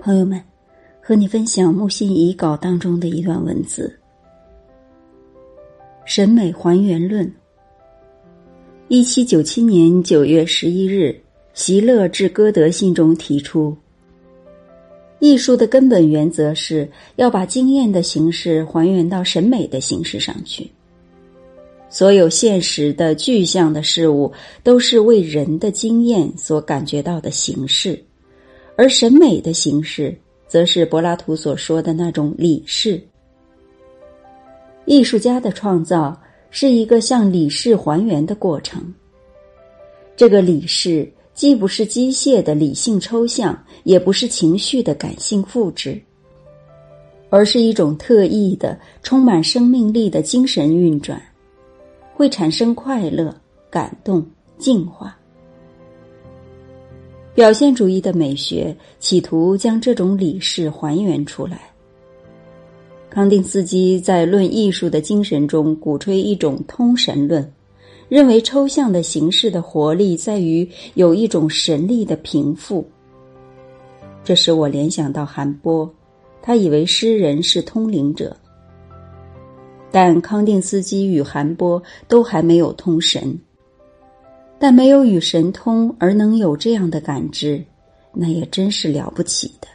朋友们，和你分享木心遗稿当中的一段文字：审美还原论。一七九七年九月十一日，席勒致歌德信中提出，艺术的根本原则是要把经验的形式还原到审美的形式上去。所有现实的具象的事物都是为人的经验所感觉到的形式。而审美的形式，则是柏拉图所说的那种理事。艺术家的创造是一个向理事还原的过程。这个理事既不是机械的理性抽象，也不是情绪的感性复制，而是一种特异的、充满生命力的精神运转，会产生快乐、感动、净化。表现主义的美学企图将这种理事还原出来。康定斯基在《论艺术的精神》中鼓吹一种通神论，认为抽象的形式的活力在于有一种神力的平复。这使我联想到韩波，他以为诗人是通灵者，但康定斯基与韩波都还没有通神。但没有与神通而能有这样的感知，那也真是了不起的。